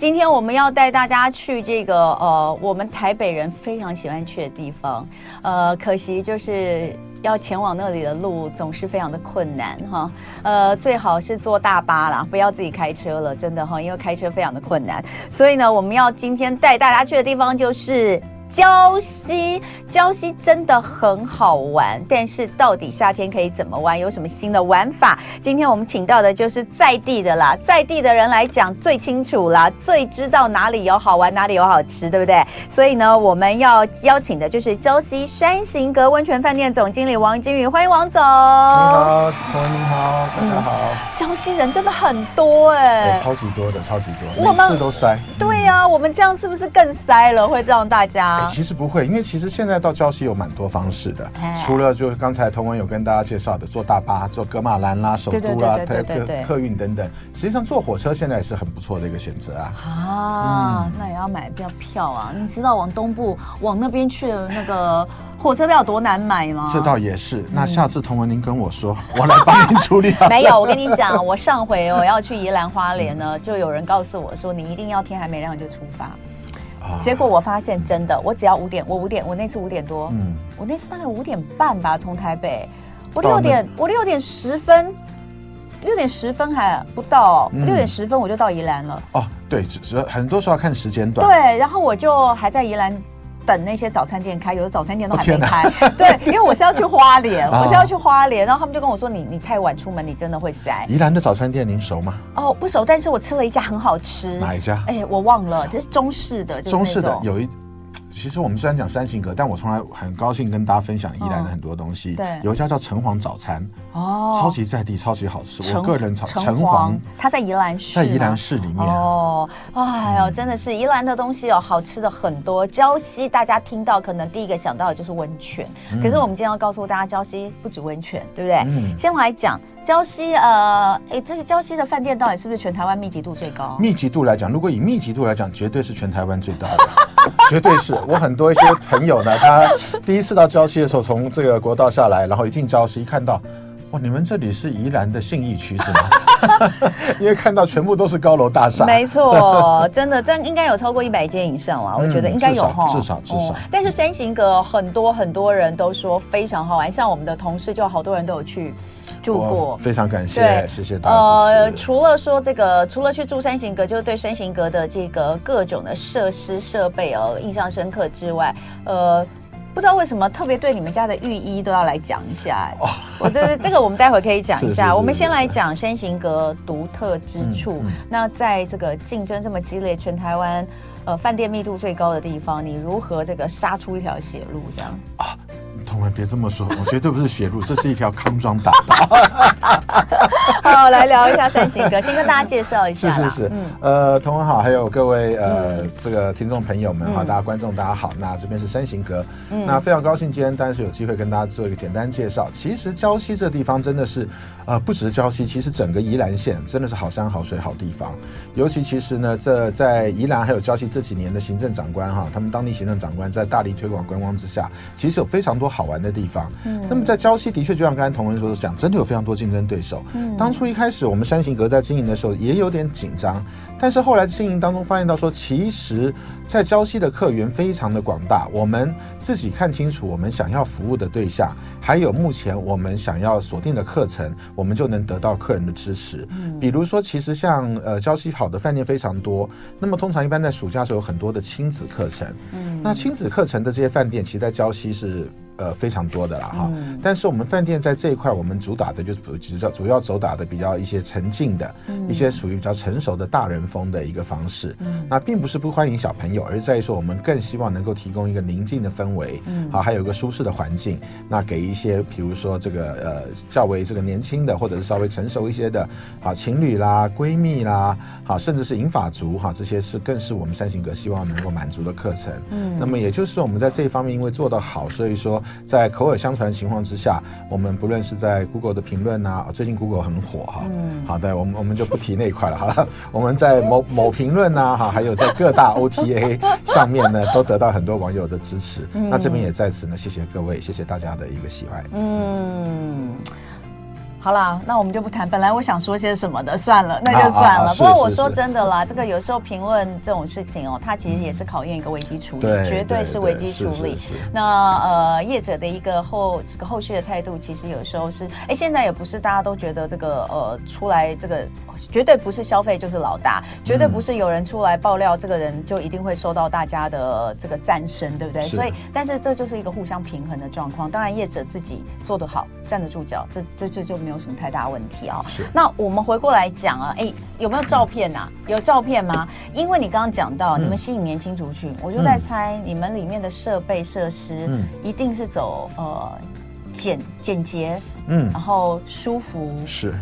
今天我们要带大家去这个呃，我们台北人非常喜欢去的地方。呃，可惜就是要前往那里的路总是非常的困难哈。呃，最好是坐大巴啦，不要自己开车了，真的哈，因为开车非常的困难。所以呢，我们要今天带大家去的地方就是。礁溪，礁溪真的很好玩，但是到底夏天可以怎么玩？有什么新的玩法？今天我们请到的就是在地的啦，在地的人来讲最清楚啦，最知道哪里有好玩，哪里有好吃，对不对？所以呢，我们要邀请的就是礁溪山行阁温泉饭店总经理王金宇，欢迎王总。你好，同文你好，大家好。礁、嗯、溪人真的很多哎、欸，超级多的，超级多，每次都塞。对呀、啊，我们这样是不是更塞了？会让大家？其实不会，因为其实现在到礁溪有蛮多方式的，除了就是刚才同文有跟大家介绍的坐大巴、坐格马兰啦、首都啦、客客运等等，实际上坐火车现在也是很不错的一个选择啊。啊，嗯、那也要买票票啊！你知道往东部往那边去的那个火车票有多难买吗？这倒也是。那下次同文您跟我说，我来帮您处理。没有，我跟你讲，我上回我要去宜兰花莲呢，就有人告诉我说，你一定要天还没亮就出发。结果我发现真的，我只要五点，我五点，我那次五点多，嗯，我那次大概五点半吧，从台北，我六点，我六点十分，六点十分还不到，六点十分我就到宜兰了。哦，对，只是很多时候要看时间段。对，然后我就还在宜兰。等那些早餐店开，有的早餐店都还没开。对，因为我是要去花莲，我是要去花莲，然后他们就跟我说：“你你太晚出门，你真的会塞。”宜兰的早餐店您熟吗？哦，不熟，但是我吃了一家很好吃。哪一家？哎，我忘了，这是中式的，中式的有一。其实我们虽然讲三型格，但我从来很高兴跟大家分享宜兰的很多东西。对，有一家叫城隍早餐，哦，超级在地，超级好吃。我个人炒城隍，它在宜兰市，在宜兰市里面。哦，哎呦，真的是宜兰的东西哦，好吃的很多。礁溪大家听到可能第一个想到的就是温泉，可是我们今天要告诉大家，礁溪不止温泉，对不对？嗯。先来讲礁溪，呃，哎，这个礁溪的饭店到底是不是全台湾密集度最高？密集度来讲，如果以密集度来讲，绝对是全台湾最大的。绝对是我很多一些朋友呢，他第一次到礁溪的时候，从这个国道下来，然后一进礁溪，一看到，哇，你们这里是宜兰的信义区是吗？因为看到全部都是高楼大厦。没错，真的，这应该有超过一百间以上了，我觉得应该有哈、嗯，至少至少。至少嗯、但是山行阁很多很多人都说非常好玩，像我们的同事就好多人都有去。住过，非常感谢，对谢谢大家。呃，除了说这个，除了去住山行阁，就是对山行阁的这个各种的设施设备哦印象深刻之外，呃，不知道为什么特别对你们家的浴衣都要来讲一下。哦，我这这个我们待会可以讲一 下。我们先来讲山行阁独特之处。嗯嗯、那在这个竞争这么激烈，全台湾呃饭店密度最高的地方，你如何这个杀出一条血路这样？啊同文，别这么说，我绝对不是血路，这是一条康庄大道。好，来聊一下山行阁，先跟大家介绍一下。是是是，嗯，呃，同文好，还有各位呃、嗯、这个听众朋友们哈，大家观众大家好，那这边是山行阁，嗯、那非常高兴今天当然是有机会跟大家做一个简单介绍。其实礁溪这地方真的是，呃，不只是礁溪，其实整个宜兰县真的是好山好水好地方。尤其其实呢，这在宜兰还有礁溪这几年的行政长官哈，他们当地行政长官在大力推广观光之下，其实有非常多好玩的地方。嗯，那么在礁溪的确就像刚才同文说的讲，真的有非常多竞争对手。嗯，当初一开始我们山行阁在经营的时候也有点紧张，但是后来经营当中发现到说，其实在礁溪的客源非常的广大，我们自己看清楚我们想要服务的对象。还有目前我们想要锁定的课程，我们就能得到客人的支持。嗯，比如说，其实像呃礁溪好的饭店非常多，那么通常一般在暑假时候有很多的亲子课程。嗯，那亲子课程的这些饭店，其实在礁溪是。呃，非常多的了哈，嗯、但是我们饭店在这一块，我们主打的就是主要主要主打的比较一些沉静的，嗯、一些属于比较成熟的大人风的一个方式。嗯，那并不是不欢迎小朋友，而在于说我们更希望能够提供一个宁静的氛围，嗯，好，还有一个舒适的环境。那给一些比如说这个呃较为这个年轻的，或者是稍微成熟一些的啊情侣啦、闺蜜啦，好，甚至是银发族哈，这些是更是我们三型格希望能够满足的课程。嗯，那么也就是我们在这一方面因为做得好，所以说。在口耳相传的情况之下，我们不论是在 Google 的评论啊，最近 Google 很火哈，嗯，好的，我们我们就不提那一块了，好了，我们在某某评论啊，哈，还有在各大 OTA 上面呢，都得到很多网友的支持，嗯、那这边也在此呢，谢谢各位，谢谢大家的一个喜爱，嗯。好啦，那我们就不谈。本来我想说些什么的，算了，那就算了。啊啊啊、不过我说真的啦，这个有时候评论这种事情哦，它其实也是考验一个危机处理，嗯、绝对是危机处理。那呃，业者的一个后这个后续的态度，其实有时候是，哎，现在也不是大家都觉得这个呃出来这个绝对不是消费就是老大，绝对不是有人出来爆料这个人就一定会受到大家的这个赞声，对不对？所以，但是这就是一个互相平衡的状况。当然，业者自己做得好，站得住脚，这这这就没有什么太大问题啊、哦。是。那我们回过来讲啊，哎，有没有照片啊？有照片吗？因为你刚刚讲到你们吸引年轻族群，我就在猜你们里面的设备设施，嗯，一定是走呃简简洁，嗯，然后舒服是。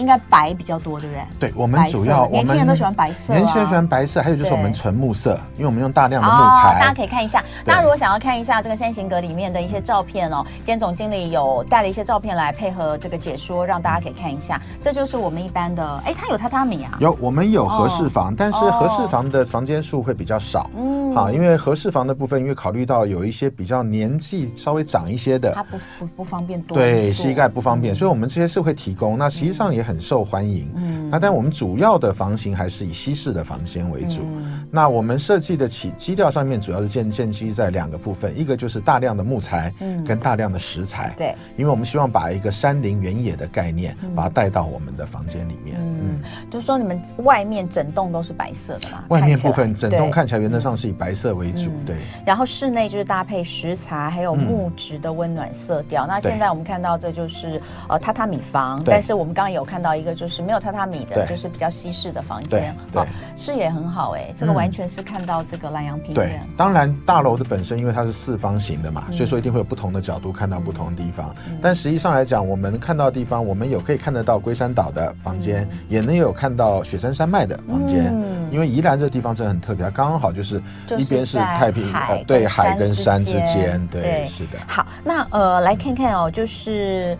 应该白比较多，对不对？对，我们主要年轻人都喜欢白色，年轻人喜欢白色，还有就是我们纯木色，因为我们用大量的木材。大家可以看一下，大家如果想要看一下这个山形阁里面的一些照片哦，今天总经理有带了一些照片来配合这个解说，让大家可以看一下。这就是我们一般的，哎，它有榻榻米啊？有，我们有合适房，但是合适房的房间数会比较少。嗯，好，因为合适房的部分，因为考虑到有一些比较年纪稍微长一些的，他不不不方便多，对，膝盖不方便，所以我们这些是会提供。那实际上也很受欢迎。嗯，那但我们主要的房型还是以西式的房间为主。嗯、那我们设计的起基调上面主要是建建基在两个部分，一个就是大量的木材，嗯，跟大量的石材。对、嗯，因为我们希望把一个山林原野的概念，嗯、把它带到我们的房间里面。嗯，嗯就是说你们外面整栋都是白色的嘛？外面部分整栋看起来原则上是以白色为主，对。然后室内就是搭配石材还有木质的温暖色调。嗯、那现在我们看到这就是呃榻榻米房，但是我们刚刚有看到一个就是没有。榻榻米的，就是比较西式的房间，好，视野很好哎，这个完全是看到这个兰阳平原。对，当然大楼的本身因为它是四方形的嘛，所以说一定会有不同的角度看到不同的地方。但实际上来讲，我们看到的地方，我们有可以看得到龟山岛的房间，也能有看到雪山山脉的房间。因为宜兰这个地方真的很特别，它刚刚好就是一边是太平海，对，海跟山之间，对，是的。好，那呃，来看看哦，就是。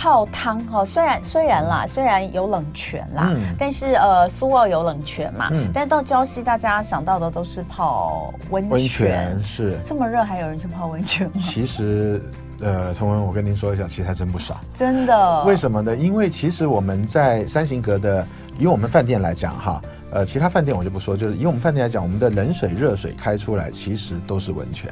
泡汤哈，虽然虽然啦，虽然有冷泉啦，嗯、但是呃，苏澳有冷泉嘛，嗯、但是到礁溪，大家想到的都是泡温泉，温泉是这么热，还有人去泡温泉吗？其实，呃，同文，我跟您说一下，其实还真不少，真的。为什么呢？因为其实我们在山形阁的，以我们饭店来讲哈，呃，其他饭店我就不说，就是以我们饭店来讲，我们的冷水、热水开出来，其实都是温泉。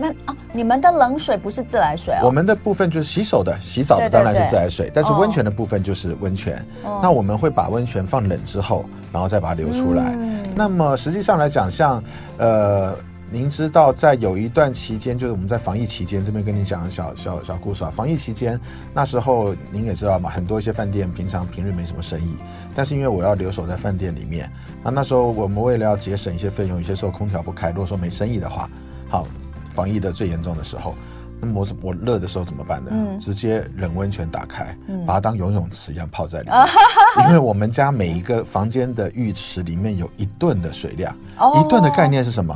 那啊，你们的冷水不是自来水啊？我们的部分就是洗手的、洗澡的，当然是自来水。对对对，但是温泉的部分就是温泉。哦、那我们会把温泉放冷之后，然后再把它流出来。嗯、那么实际上来讲，像呃，您知道，在有一段期间，就是我们在防疫期间，这边跟你讲小小小故事啊。防疫期间那时候您也知道嘛，很多一些饭店平常平日没什么生意，但是因为我要留守在饭店里面，那那时候我们为了要节省一些费用，有些时候空调不开，如果说没生意的话，好。防疫的最严重的时候，那么我我热的时候怎么办呢？嗯、直接冷温泉打开，嗯、把它当游泳池一样泡在里面。嗯、因为我们家每一个房间的浴池里面有一吨的水量，哦、一吨的概念是什么？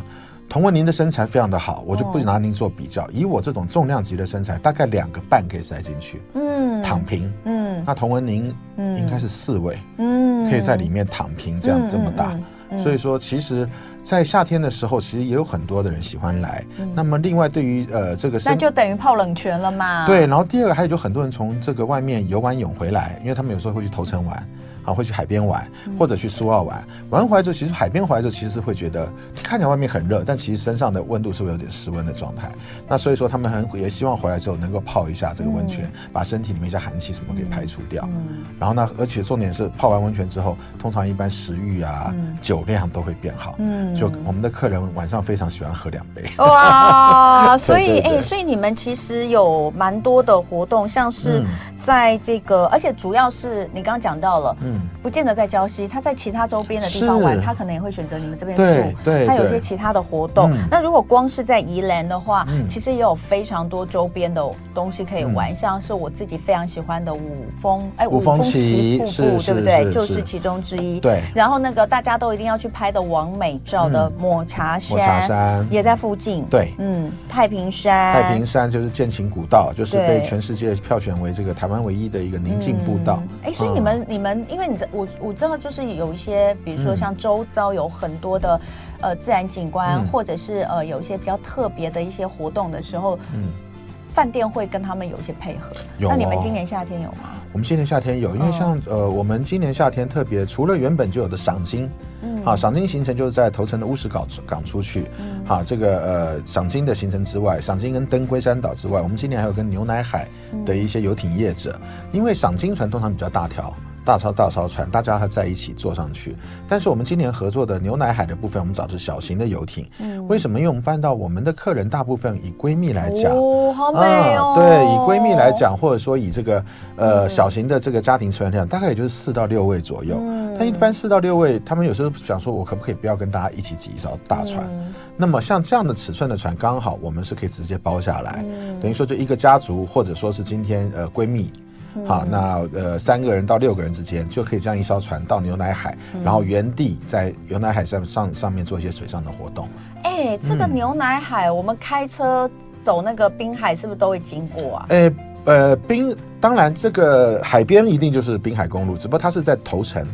彤雯您的身材非常的好，我就不拿您做比较。哦、以我这种重量级的身材，大概两个半可以塞进去。嗯，躺平。嗯，那彤雯您应该是四位。嗯，可以在里面躺平，这样、嗯、这么大。所以说，其实。在夏天的时候，其实也有很多的人喜欢来。嗯、那么，另外对于呃这个，那就等于泡冷泉了嘛。对，然后第二个还有就很多人从这个外面游完泳回来，因为他们有时候会去头城玩。啊，会去海边玩，或者去苏澳玩。玩回来之后，其实海边回来之后，其实是会觉得看起来外面很热，但其实身上的温度是会有点失温的状态。那所以说，他们很也希望回来之后能够泡一下这个温泉，把身体里面一些寒气什么给排除掉。然后呢，而且重点是泡完温泉之后，通常一般食欲啊、酒量都会变好。嗯，就我们的客人晚上非常喜欢喝两杯。哇，所以哎，所以你们其实有蛮多的活动，像是在这个，而且主要是你刚刚讲到了，嗯。不见得在礁溪，他在其他周边的地方玩，他可能也会选择你们这边住。对，对，他有一些其他的活动。那如果光是在宜兰的话，其实也有非常多周边的东西可以玩，像是我自己非常喜欢的五峰，哎，五峰旗瀑布，对不对？就是其中之一。对。然后那个大家都一定要去拍的王美照的抹茶山，也在附近。对，嗯，太平山，太平山就是剑琴古道，就是被全世界票选为这个台湾唯一的一个宁静步道。哎，所以你们你们因为。你我我知道，就是有一些，比如说像周遭有很多的呃自然景观，嗯、或者是呃有一些比较特别的一些活动的时候，嗯，饭店会跟他们有一些配合。有、哦。那你们今年夏天有吗？我们今年夏天有，因为像、哦、呃，我们今年夏天特别，除了原本就有的赏金，嗯，好，赏金行程就是在头城的乌石港港出去，嗯，好，这个呃赏金的行程之外，赏金跟登龟山岛之外，我们今年还有跟牛奶海的一些游艇业者，嗯、因为赏金船通常比较大条。大艘大艘船，大家还在一起坐上去。但是我们今年合作的牛奶海的部分，我们找的是小型的游艇。嗯，为什么？因为我们发现到我们的客人大部分以闺蜜来讲，哦，好美哦。啊、对，以闺蜜来讲，或者说以这个呃小型的这个家庭船量，大概也就是四到六位左右。嗯，但一般四到六位，他们有时候想说，我可不可以不要跟大家一起挤一艘大船？嗯、那么像这样的尺寸的船，刚好我们是可以直接包下来。嗯，等于说就一个家族，或者说是今天呃闺蜜。好，那呃三个人到六个人之间就可以这样一艘船到牛奶海，嗯、然后原地在牛奶海上上上面做一些水上的活动。哎、欸，这个牛奶海，嗯、我们开车走那个滨海是不是都会经过啊？哎、欸，呃，滨当然这个海边一定就是滨海公路，只不过它是在头城，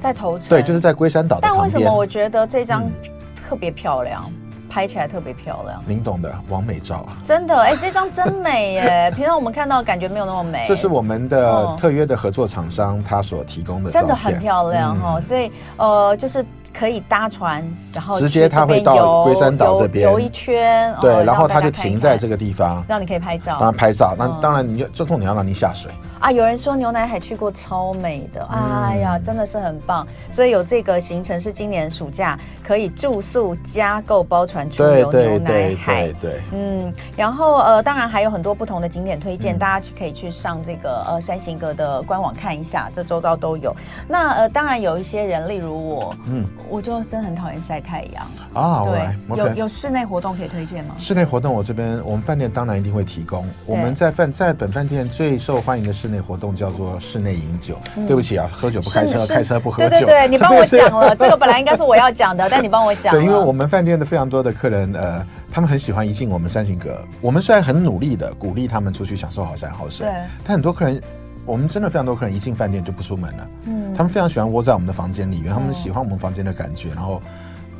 在头城，对，就是在龟山岛的。但为什么我觉得这张特别漂亮？嗯拍起来特别漂亮，您懂的，完美照啊，真的，哎、欸，这张真美耶！平常我们看到感觉没有那么美。这是我们的特约的合作厂商他所提供的真的很漂亮哈、嗯。所以呃，就是可以搭船，然后直接他会到龟山岛这边游一圈，对，然后他就停在这个地方，让你可以拍照，让拍照。那当然，你就最重点要让你下水。啊，有人说牛奶海去过超美的，哎呀，真的是很棒。所以有这个行程是今年暑假可以住宿加购包船出游牛奶海，对对，对，对，嗯，然后呃，当然还有很多不同的景点推荐，嗯、大家可以去上这个呃山行阁的官网看一下，这周遭都有。那呃，当然有一些人，例如我，嗯，我就真的很讨厌晒太阳啊。对有有室内活动可以推荐吗？室内活动我这边我们饭店当然一定会提供。我们在饭在本饭店最受欢迎的。室内活动叫做室内饮酒。嗯，对不起啊，喝酒不开车，开车不喝酒。对对对，你帮我讲了，这个本来应该是我要讲的，但你帮我讲。对，因为我们饭店的非常多的客人，呃，他们很喜欢一进我们三行阁。我们虽然很努力的鼓励他们出去享受好山好水，对，但很多客人，我们真的非常多客人一进饭店就不出门了。嗯，他们非常喜欢窝在我们的房间里面，他们喜欢我们房间的感觉，然后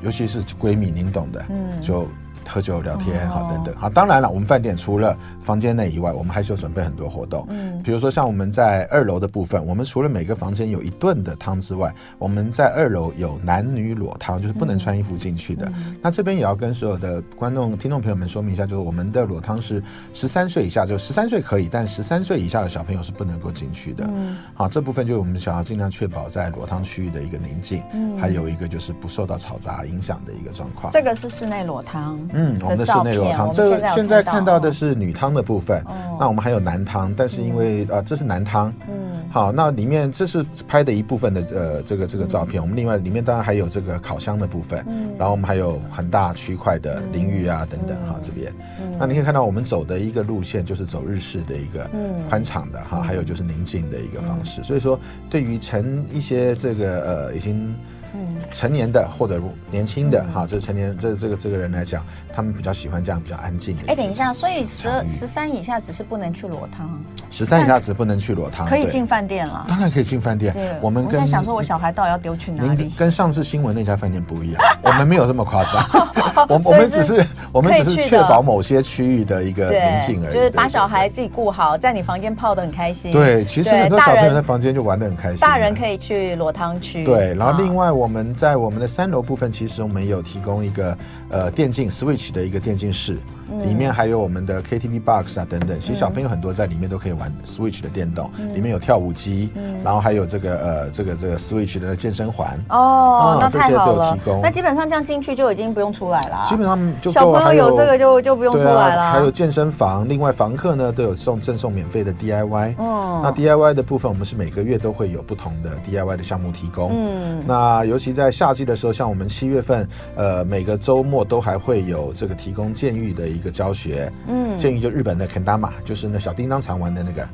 尤其是闺蜜，您懂的，嗯，就。喝酒聊天好等等好，当然了，我们饭店除了房间内以外，我们还是有准备很多活动。嗯，比如说像我们在二楼的部分，我们除了每个房间有一顿的汤之外，我们在二楼有男女裸汤，就是不能穿衣服进去的。嗯、那这边也要跟所有的观众、听众朋友们说明一下，就是我们的裸汤是十三岁以下，就十三岁可以，但十三岁以下的小朋友是不能够进去的。嗯，好，这部分就是我们想要尽量确保在裸汤区域的一个宁静，嗯，还有一个就是不受到嘈杂影响的一个状况。这个是室内裸汤，嗯，我们的室内。裸汤，这个现在看到的是女汤的部分，哦，那我们还有男汤，但是因为啊，这是男汤，嗯，好，那里面这是拍的一部分的呃这个这个照片，嗯，我们另外里面当然还有这个烤箱的部分，嗯，然后我们还有很大区块的淋浴啊等等哈，这边，嗯，那你可以看到我们走的一个路线就是走日式的一个宽敞的哈，还有就是宁静的一个方式，所以说对于成一些这个呃已经。嗯，成年的或者年轻的哈，这成年这这个这个人来讲，他们比较喜欢这样比较安静的。哎，等一下，所以十十三以下只是不能去裸汤，十三以下只不能去裸汤，可以进饭店了。当然可以进饭店。对，我们跟我在想说，我小孩到底要丢去哪里？跟上次新闻那家饭店不一样，我们没有这么夸张。我我们只是我们只是确保某些区域的一个宁静而已，就是把小孩自己顾好，在你房间泡的很开心。对，其实很多小朋友在房间就玩的很开心。大人可以去裸汤区。对，然后另外我们在我们。的三楼部分，其实我们有提供一个呃电竞 Switch 的一个电竞室。里面还有我们的 KTV box 啊等等，其实小朋友很多在里面都可以玩 Switch 的电动，里面有跳舞机，然后还有这个呃这个这个 Switch 的健身环哦，那太好了。那基本上这样进去就已经不用出来了，基本上就小朋友有这个就就不用出来了。还有健身房，另外房客呢都有送赠送免费的 DIY，嗯，那 DIY 的部分我们是每个月都会有不同的 DIY 的项目提供，嗯，那尤其在夏季的时候，像我们七月份，呃每个周末都还会有这个提供健育的一个教学。嗯，建议就日本的 Kendama，就是那小叮当常玩的那个，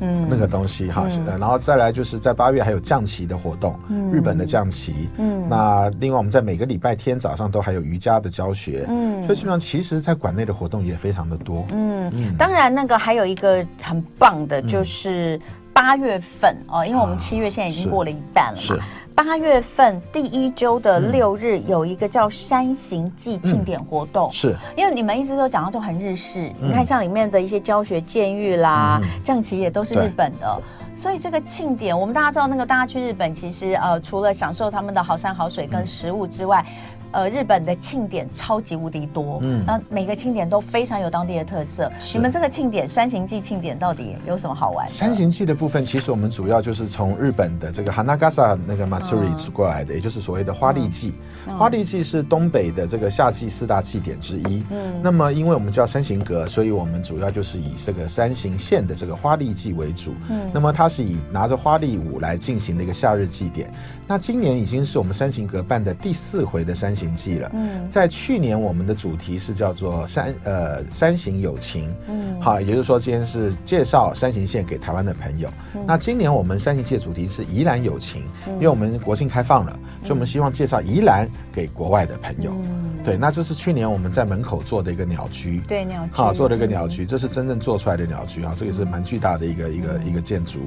嗯，那个东西哈。然后再来就是在八月还有降旗的活动，嗯，日本的降旗，嗯，那另外我们在每个礼拜天早上都还有瑜伽的教学，嗯，所以基本上其实在馆内的活动也非常的多，嗯。嗯。当然那个还有一个很棒的就是八月份哦，因为我们七月现在已经过了一半了嘛。八月份第一周的六日有一个叫山行记庆典活动，嗯、是。因为你们一直都讲到就很日式，嗯、你看像里面的一些教学监狱啦、将、嗯、棋也都是日本的。所以这个庆典，我们大家知道，那个大家去日本，其实呃，除了享受他们的好山好水跟食物之外。嗯呃，日本的庆典超级无敌多，嗯，那每个庆典都非常有当地的特色。你们这个庆典山形祭庆典到底有什么好玩？山形祭的部分，其实我们主要就是从日本的这个 Hanagasa 那个 Matsuri 过来的，嗯、也就是所谓的花丽祭。嗯、花丽祭是东北的这个夏季四大祭典之一。嗯，那么因为我们叫山形阁，所以我们主要就是以这个山形县的这个花丽祭为主。嗯，那么它是以拿着花丽舞来进行的一个夏日祭典。那今年已经是我们山形阁办的第四回的山形祭了。嗯，在去年我们的主题是叫做山呃山行友情，嗯，好，也就是说今天是介绍山行线给台湾的朋友。嗯、那今年我们山行记的主题是宜兰友情，嗯、因为我们国庆开放了，所以我们希望介绍宜兰给国外的朋友。嗯，对，那这是去年我们在门口做的一个鸟居，对鸟居，好做的一个鸟居，这是真正做出来的鸟居啊，这个是蛮巨大的一个一个一个建筑，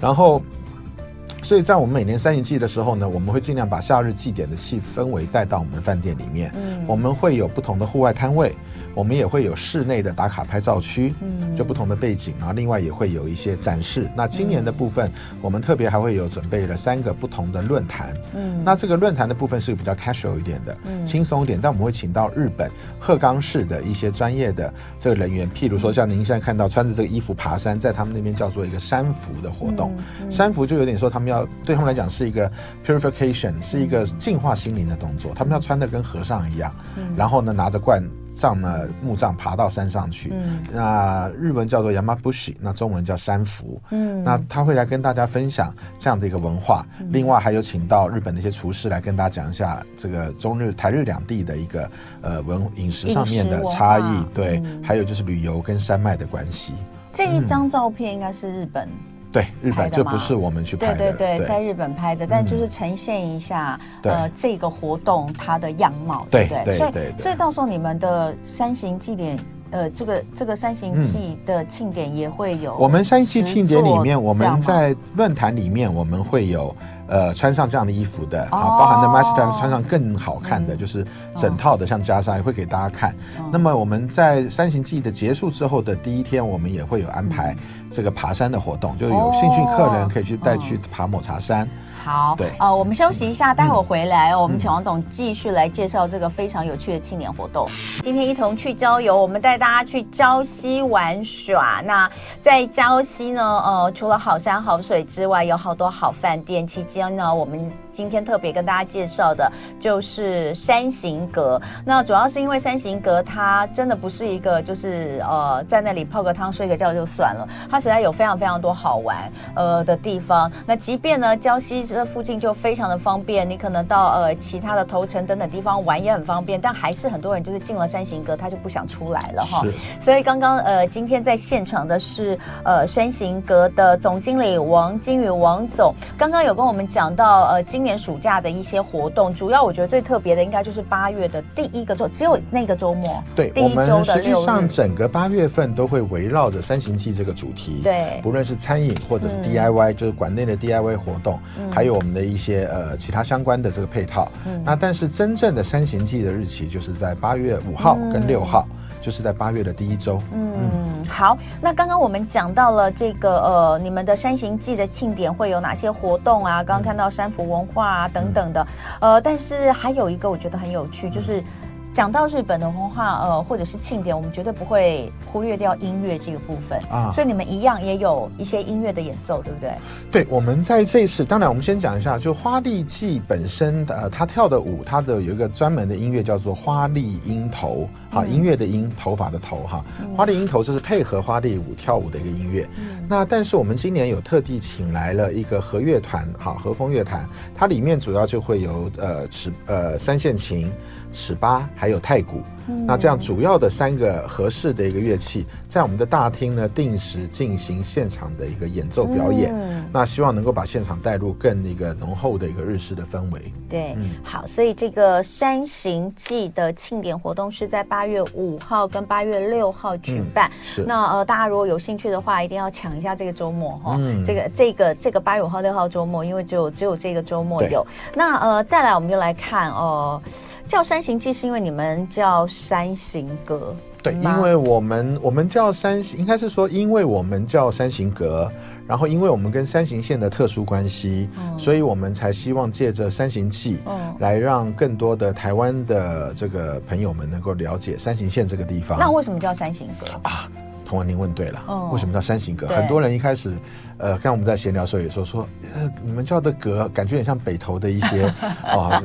然后。所以在我们每年三一祭的时候呢，我们会尽量把夏日祭典的气氛围带到我们饭店里面。嗯，我们会有不同的户外摊位。我们也会有室内的打卡拍照区，嗯，就不同的背景，然后另外也会有一些展示。那今年的部分，我们特别还会有准备了三个不同的论坛，嗯，那这个论坛的部分是比较 casual 一点的，嗯，轻松一点，但我们会请到日本鹤冈市的一些专业的这个人员，譬如说像您现在看到穿着这个衣服爬山，在他们那边叫做一个山服的活动，山服就有点说他们要对他们来讲是一个 purification，是一个净化心灵的动作，他们要穿的跟和尚一样，然后呢拿着罐。上了木杖，爬到山上去。嗯，那日文叫做 Yamabushi，那中文叫山服。嗯，那他会来跟大家分享这样的一个文化。嗯、另外还有请到日本的一些厨师来跟大家讲一下这个中日台日两地的一个呃文饮食上面的差异。对，嗯、还有就是旅游跟山脉的关系。这一张照片应该是日本。对，日本这不是我们去拍的，对对对，对在日本拍的，但就是呈现一下、嗯、呃这个活动它的样貌，对不对？对，所以所以到时候你们的山行祭典，呃，这个这个山行祭的庆典也会有。我们山行祭庆典里面，我们在论坛里面我们会有。呃，穿上这样的衣服的，啊，包含的 master 穿上更好看的，就是整套的，像袈裟也会给大家看。那么我们在三行记的结束之后的第一天，我们也会有安排这个爬山的活动，就有兴趣客人可以去带去爬抹茶山。好，对，呃，我们休息一下，待会儿回来，我们请王总继续来介绍这个非常有趣的庆年活动。今天一同去郊游，我们带大家去礁溪玩耍。那在礁溪呢，呃，除了好山好水之外，有好多好饭店。期间呢，我们今天特别跟大家介绍的就是山形阁。那主要是因为山形阁它真的不是一个就是呃在那里泡个汤睡个觉就算了，它实在有非常非常多好玩呃的地方。那即便呢，礁溪。这附近就非常的方便，你可能到呃其他的头城等等地方玩也很方便，但还是很多人就是进了山形阁，他就不想出来了哈。所以刚刚呃今天在现场的是呃山形阁的总经理王金宇王总，刚刚有跟我们讲到呃今年暑假的一些活动，主要我觉得最特别的应该就是八月的第一个周，只有那个周末。对，第一周的我们实际上整个八月份都会围绕着三行记这个主题，对，不论是餐饮或者是 DIY，、嗯、就是馆内的 DIY 活动，嗯、还有。我们的一些呃其他相关的这个配套，嗯，那但是真正的三行记的日期就是在八月五号跟六号，嗯、就是在八月的第一周。嗯，好，那刚刚我们讲到了这个呃你们的山行记的庆典会有哪些活动啊？刚刚看到山服文化啊等等的，呃，但是还有一个我觉得很有趣，就是。讲到日本的文化，呃，或者是庆典，我们绝对不会忽略掉音乐这个部分啊。所以你们一样也有一些音乐的演奏，对不对？对，我们在这一次，当然我们先讲一下，就花丽祭本身的，呃，他跳的舞，它的有一个专门的音乐叫做花丽音头，哈，音乐的音，头发的头，哈，花丽音头就是配合花丽舞跳舞的一个音乐。嗯、那但是我们今年有特地请来了一个和乐团，哈，和风乐团，它里面主要就会有呃，持呃三线琴。尺八，还有太鼓。那这样主要的三个合适的一个乐器，在我们的大厅呢，定时进行现场的一个演奏表演。嗯、那希望能够把现场带入更一个浓厚的一个日式的氛围。对，嗯、好，所以这个山行记的庆典活动是在八月五号跟八月六号举办。嗯、是，那呃，大家如果有兴趣的话，一定要抢一下这个周末哈。嗯、这个这个这个八月五号六号周末，因为只有只有这个周末有。那呃，再来我们就来看哦。呃叫山行记是因为你们叫山行阁，对，因为我们我们叫山行，应该是说，因为我们叫山行阁，然后因为我们跟山形县的特殊关系，嗯、所以我们才希望借着山行记，嗯，来让更多的台湾的这个朋友们能够了解山形县这个地方。那为什么叫山行阁啊？童文，您问对了，嗯、为什么叫山行阁？很多人一开始。呃，刚刚我们在闲聊的时候也说说，呃，你们叫的阁感觉很像北投的一些哦，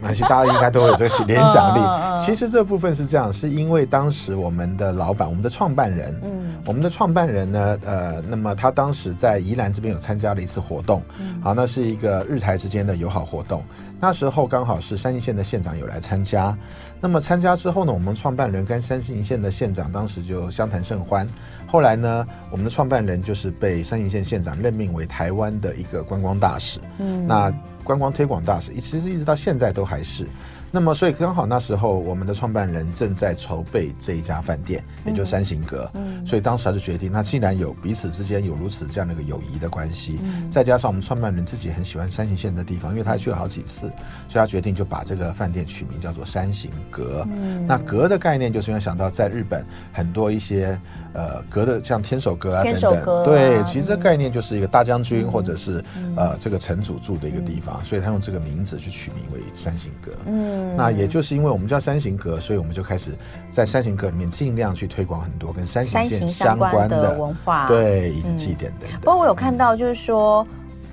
那些大家应该都会有这个联想力。其实这部分是这样，是因为当时我们的老板，我们的创办人，嗯，我们的创办人呢，呃，那么他当时在宜兰这边有参加了一次活动，好，那是一个日台之间的友好活动。那时候刚好是山形县的县长有来参加，那么参加之后呢，我们创办人跟三营县的县长当时就相谈甚欢。后来呢，我们的创办人就是被三营县县长任命为台湾的一个观光大使。嗯，那观光推广大使，其实一直到现在都还是。那么，所以刚好那时候，我们的创办人正在筹备这一家饭店，也就是山行阁。嗯，所以当时他就决定，那既然有彼此之间有如此这样的一个友谊的关系，嗯，再加上我们创办人自己很喜欢山形县的地方，因为他还去了好几次，所以他决定就把这个饭店取名叫做三行阁。嗯，那阁的概念就是因为想到在日本很多一些呃隔的像天守阁啊等等，对，其实这概念就是一个大将军或者是呃这个城主住的一个地方，所以他用这个名字去取名为山行阁。嗯。那也就是因为我们叫山行阁，所以我们就开始在山行阁里面尽量去推广很多跟山形县相关的文化，对，以及祭典等等。不过我有看到，就是说。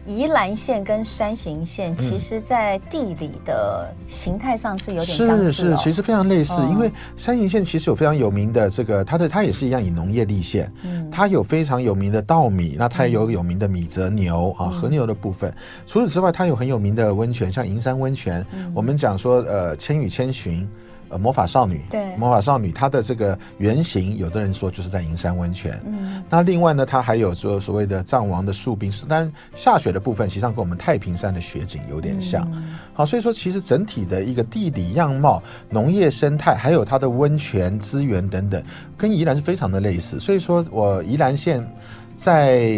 宜兰县跟山形县，其实在地理的形态上是有点相似，哦，是是，其实非常类似。嗯、因为山形县其实有非常有名的这个，它的它也是一样以农业立县，嗯，它有非常有名的稻米，那它也有有名的米泽牛，嗯、啊，和牛的部分。除此之外，它有很有名的温泉，像银山温泉。嗯、我们讲说，呃，千与千寻。呃，魔法少女，对，魔法少女，她的这个原型，有的人说就是在银山温泉。嗯，那另外呢，它还有说所谓的藏王的树冰，当然下雪的部分，实际上跟我们太平山的雪景有点像。嗯、好，所以说其实整体的一个地理样貌、农业生态，还有它的温泉资源等等，跟宜兰是非常的类似。所以说我宜兰县。在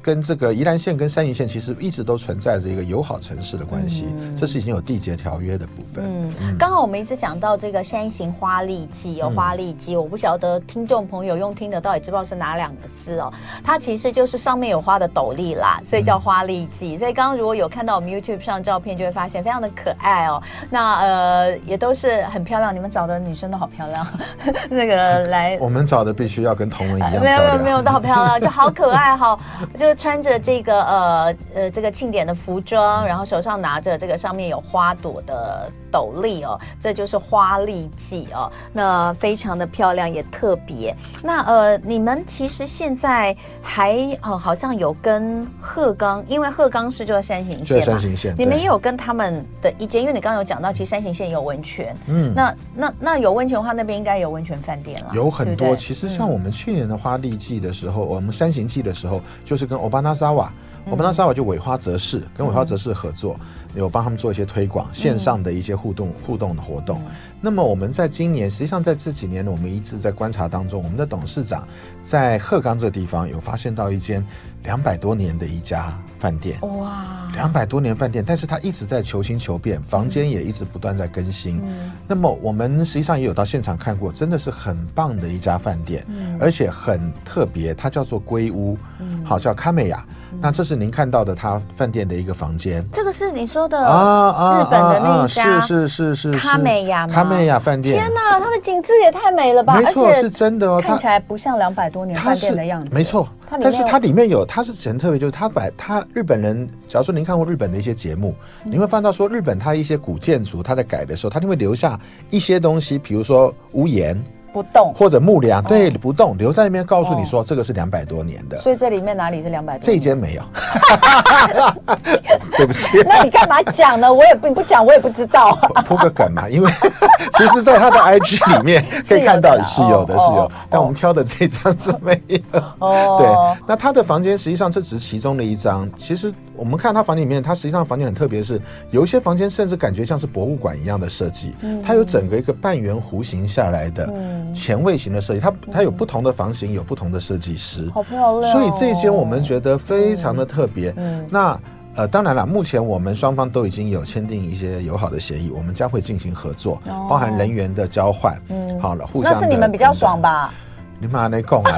跟这个宜兰县跟山宜县其实一直都存在着一个友好城市的关系，嗯、这是已经有缔结条约的部分。嗯，刚好我们一直讲到这个山形花丽记哦，花丽记，我不晓得听众朋友用听的到底知不知道是哪两个字哦？它其实就是上面有花的斗笠啦，所以叫花丽记。嗯、所以刚刚如果有看到我们 YouTube 上照片，就会发现非常的可爱哦。那呃也都是很漂亮，你们找的女生都好漂亮。那个来，我们找的必须要跟同文一样、呃、没有没有没有，都好漂亮，就好。好可爱哈，就是穿着这个呃呃这个庆典的服装，然后手上拿着这个上面有花朵的斗笠哦，这就是花丽记哦，那非常的漂亮也特别。那呃你们其实现在还呃好像有跟鹤冈，因为鹤冈市就在山形县嘛，山形县，你们也有跟他们的一间，因为你刚刚有讲到，其实山形县有温泉，嗯，那那那有温泉的话，那边应该有温泉饭店了，有很多。对对其实像我们去年的花丽记的时候，嗯、我们山行器的时候，就是跟欧巴纳萨瓦，欧巴纳沙瓦就尾花泽市，跟尾花泽市合作，有帮他们做一些推广，线上的一些互动互动的活动。那么我们在今年，实际上在这几年呢，我们一直在观察当中，我们的董事长在鹤冈这个地方有发现到一间两百多年的一家饭店。哇，两百多年饭店，但是他一直在求新求变，房间也一直不断在更新。嗯，那么我们实际上也有到现场看过，真的是很棒的一家饭店，嗯，而且很特别，它叫做龟屋，嗯，好叫卡美亚。那这是您看到的，他饭店的一个房间。这个是你说的啊啊，日本的那一家，是是是是卡美亚吗？卡美亚饭店。天哪，它的景致也太美了吧！没错，是真的哦，看起来不像两百多年饭店的样子。没错，但是它里面有，它是很特别，就是它把它日本人，假如说您看过日本的一些节目，你会看到说日本它一些古建筑，它在改的时候，它就会留下一些东西，比如说屋檐。不动，或者木梁，对，不动，留在那边，告诉你说这个是两百多年的。所以这里面哪里是两百多？这一间没有。对不起。那你干嘛讲呢？我也不不讲，我也不知道。铺个梗嘛，因为 其实，在他的 IG 里面可以看到是有的，是有，但我们挑的这张是没有。哦。对，那他的房间实际上这只是其中的一张。其实我们看他房间里面，他实际上房间很特别，是有一些房间甚至感觉像是博物馆一样的设计。嗯。它有整个一个半圆弧形下来的。嗯。前卫型的设计，它它有不同的房型，有不同的设计师，好漂亮。所以这一间我们觉得非常的特别。嗯，那呃，当然了，目前我们双方都已经有签订一些友好的协议，我们将会进行合作，包含人员的交换。嗯，好了，互相。那是你们比较爽吧？你妈那共啊！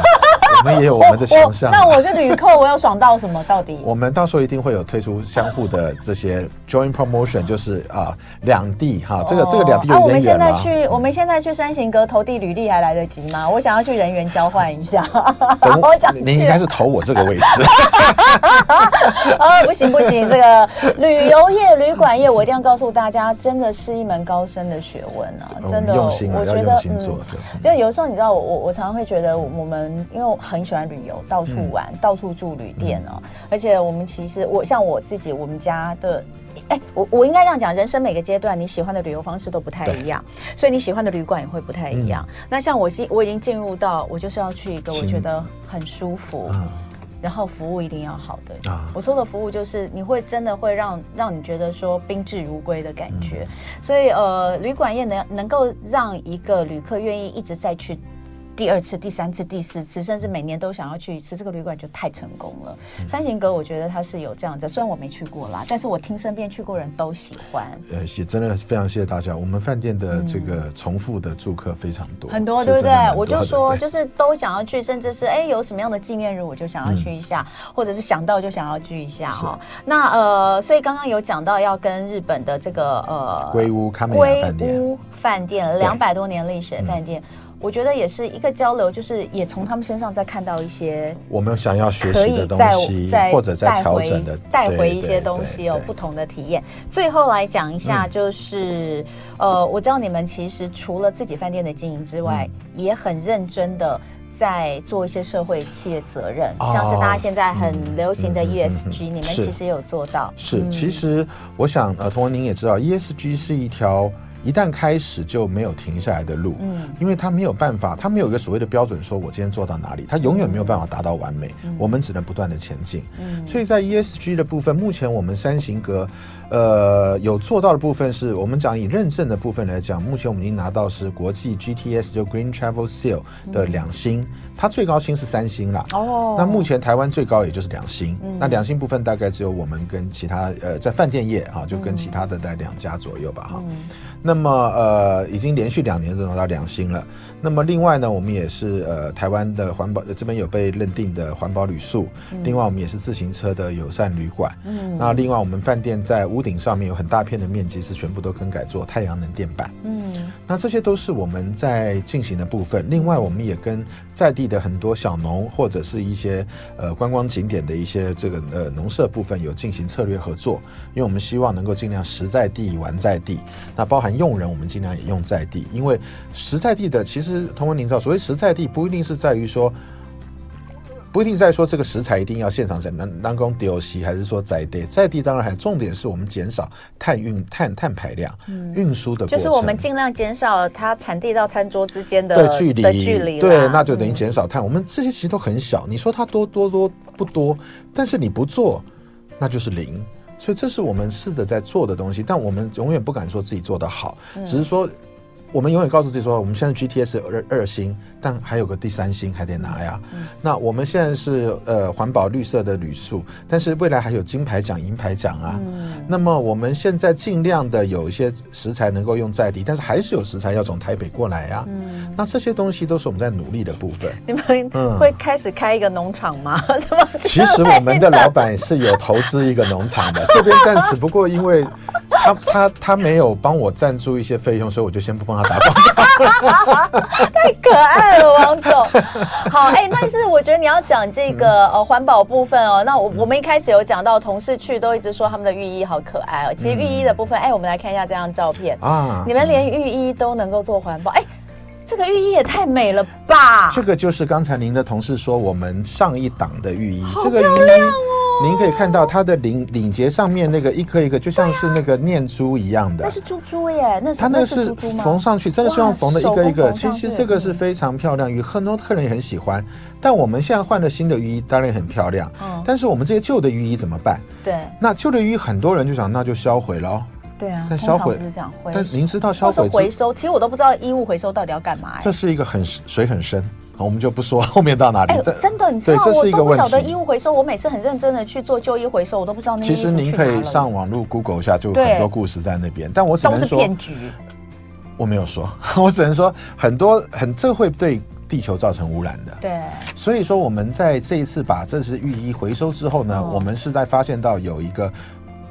我们也有我们的强项。那我是旅客，我要爽到什么？到底？我们到时候一定会有推出相互的这些 joint promotion，就是啊，两地哈，这个这个两地有点远了。我们现在去，我们现在去山形阁投递履历还来得及吗？我想要去人员交换一下。我讲，您应该是投我这个位置。啊，不行不行，这个旅游业、旅馆业，我一定要告诉大家，真的是一门高深的学问啊！真的，我觉得嗯，就有时候你知道，我我我常常会觉得，我们因为。很喜欢旅游，到处玩，嗯、到处住旅店哦。嗯、而且我们其实，我像我自己，我们家的，哎，我我应该这样讲，人生每个阶段，你喜欢的旅游方式都不太一样，所以你喜欢的旅馆也会不太一样。嗯、那像我，我已经进入到，我就是要去一个我觉得很舒服，嗯、然后服务一定要好的。啊、我说的服务就是，你会真的会让让你觉得说宾至如归的感觉。嗯、所以呃，旅馆业能能够让一个旅客愿意一直再去。第二次、第三次、第四次，甚至每年都想要去一次，这个旅馆就太成功了。嗯、山形阁，我觉得它是有这样子，虽然我没去过啦，但是我听身边去过人都喜欢。呃，也真的非常谢谢大家，我们饭店的这个重复的住客非常多，嗯、很多，对不对？我就说，就是都想要去，甚至是哎，有什么样的纪念日，我就想要去一下，嗯、或者是想到就想要聚一下哈。是那呃，所以刚刚有讲到要跟日本的这个呃龟屋卡美亚饭店，龟屋饭店两百多年历史的饭店。嗯我觉得也是一个交流，就是也从他们身上再看到一些我们想要学习的东西，或者再调整的带回一些东西，有不同的体验。最后来讲一下，就是呃，我知道你们其实除了自己饭店的经营之外，也很认真的在做一些社会企业责任，像是大家现在很流行的 ESG，你们其实也有做到。是，其实我想呃，同文您也知道，ESG 是一条。一旦开始就没有停下来的路，嗯，因为他没有办法，他没有一个所谓的标准，说我今天做到哪里，他永远没有办法达到完美，嗯、我们只能不断的前进，嗯，所以在 ESG 的部分，目前我们三型格，呃，有做到的部分是我们讲以认证的部分来讲，目前我们已经拿到是国际 GTS 就 Green Travel Seal 的两星，嗯、它最高星是三星啦，哦，那目前台湾最高也就是两星，嗯、那两星部分大概只有我们跟其他呃在饭店业哈、啊，就跟其他的在两家左右吧哈。嗯那么呃，已经连续两年拿到良心了。那么另外呢，我们也是呃台湾的环保这边有被认定的环保旅宿。嗯、另外我们也是自行车的友善旅馆。嗯。那另外我们饭店在屋顶上面有很大片的面积是全部都更改做太阳能电板。嗯。那这些都是我们在进行的部分。另外我们也跟在地的很多小农或者是一些呃观光景点的一些这个呃农舍部分有进行策略合作，因为我们希望能够尽量实在地玩在地。那包含。用人，我们尽量也用在地，因为实在地的，其实同文您知道，所谓实在地，不一定是在于说，不一定在说这个食材一定要现场在能能够丢弃，还是说在地在地，当然还重点是我们减少碳运碳碳排量，嗯、运输的就是我们尽量减少它产地到餐桌之间的距离，距离对，那就等于减少碳。嗯、我们这些其实都很小，你说它多多多不多，但是你不做，那就是零。所以这是我们试着在做的东西，但我们永远不敢说自己做得好，只是说我们永远告诉自己说，我们现在 GTS 二二星。但还有个第三星还得拿呀。嗯、那我们现在是呃环保绿色的旅宿，但是未来还有金牌奖、银牌奖啊。嗯、那么我们现在尽量的有一些食材能够用在地，但是还是有食材要从台北过来呀、啊。嗯、那这些东西都是我们在努力的部分。你们会开始开一个农场吗？其实我们的老板是有投资一个农场的，这边暂时不过因为他他他没有帮我赞助一些费用，所以我就先不帮他打广告。太可爱了。王总，好，哎、欸，但是我觉得你要讲这个呃环保部分哦。那我我们一开始有讲到，同事去都一直说他们的浴衣好可爱哦。其实浴衣的部分，哎、欸，我们来看一下这张照片啊，你们连浴衣都能够做环保，哎、欸，这个浴衣也太美了吧！这个就是刚才您的同事说我们上一档的浴衣，这个浴衣漂亮哦您可以看到它的领领结上面那个一颗一个，就像是那个念珠一样的。那是珠珠耶，那是它那个是缝上去，真的是用缝的一个一个。其实这个是非常漂亮，有很多客人也很喜欢。但我们现在换了新的浴衣，当然也很漂亮。嗯。但是我们这些旧的浴衣怎么办？对。那旧的浴衣，很多人就想，那就销毁了。对啊。但销毁是这样。但您知道销毁回收？其实我都不知道衣物回收到底要干嘛。这是一个很水很深。我们就不说后面到哪里。哎，真的，你知道我都不晓得衣物回收。我每次很认真的去做旧衣回收，我都不知道那些。其实您可以上网络 Google 一下，就很多故事在那边。但我只能说，都是骗局。我没有说，我只能说很多很这会对地球造成污染的。对。所以说我们在这一次把这些浴衣回收之后呢，我们是在发现到有一个。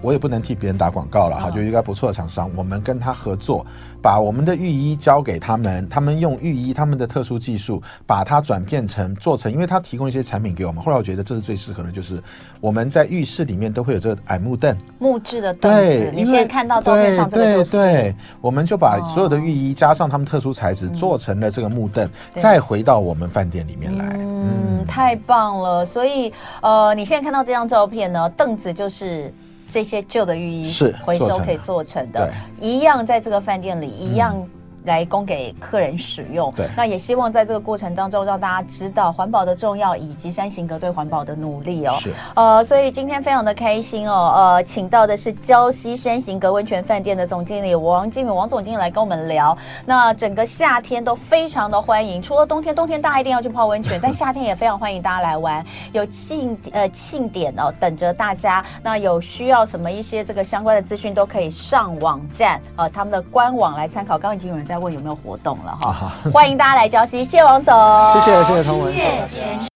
我也不能替别人打广告了哈，就一个不错的厂商，我们跟他合作，把我们的浴衣交给他们，他们用浴衣他们的特殊技术把它转变成做成，因为他提供一些产品给我们。后来我觉得这是最适合的，就是我们在浴室里面都会有这个矮木凳，木质的凳子。对，你现在看到照片上这个就是。对，对，对，我们就把所有的浴衣加上他们特殊材质做成了这个木凳，再回到我们饭店里面来。嗯，太棒了。所以呃，你现在看到这张照片呢，凳子就是。这些旧的浴衣是回收可以做成的，一样在这个饭店里一样。来供给客人使用。对，那也希望在这个过程当中，让大家知道环保的重要，以及山行阁对环保的努力哦。是。呃，所以今天非常的开心哦。呃，请到的是礁溪山行阁温泉饭店的总经理王金敏王总经理来跟我们聊。那整个夏天都非常的欢迎，除了冬天，冬天大家一定要去泡温泉，但夏天也非常欢迎大家来玩。有庆呃庆典哦，等着大家。那有需要什么一些这个相关的资讯，都可以上网站呃他们的官网来参考。刚刚已经有人在。再问有没有活动了哈？欢迎大家来交心，谢谢王总，谢谢谢谢汤文。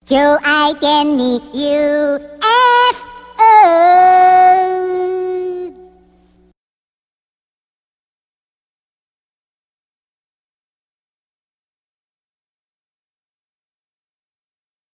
就爱点你 UFO。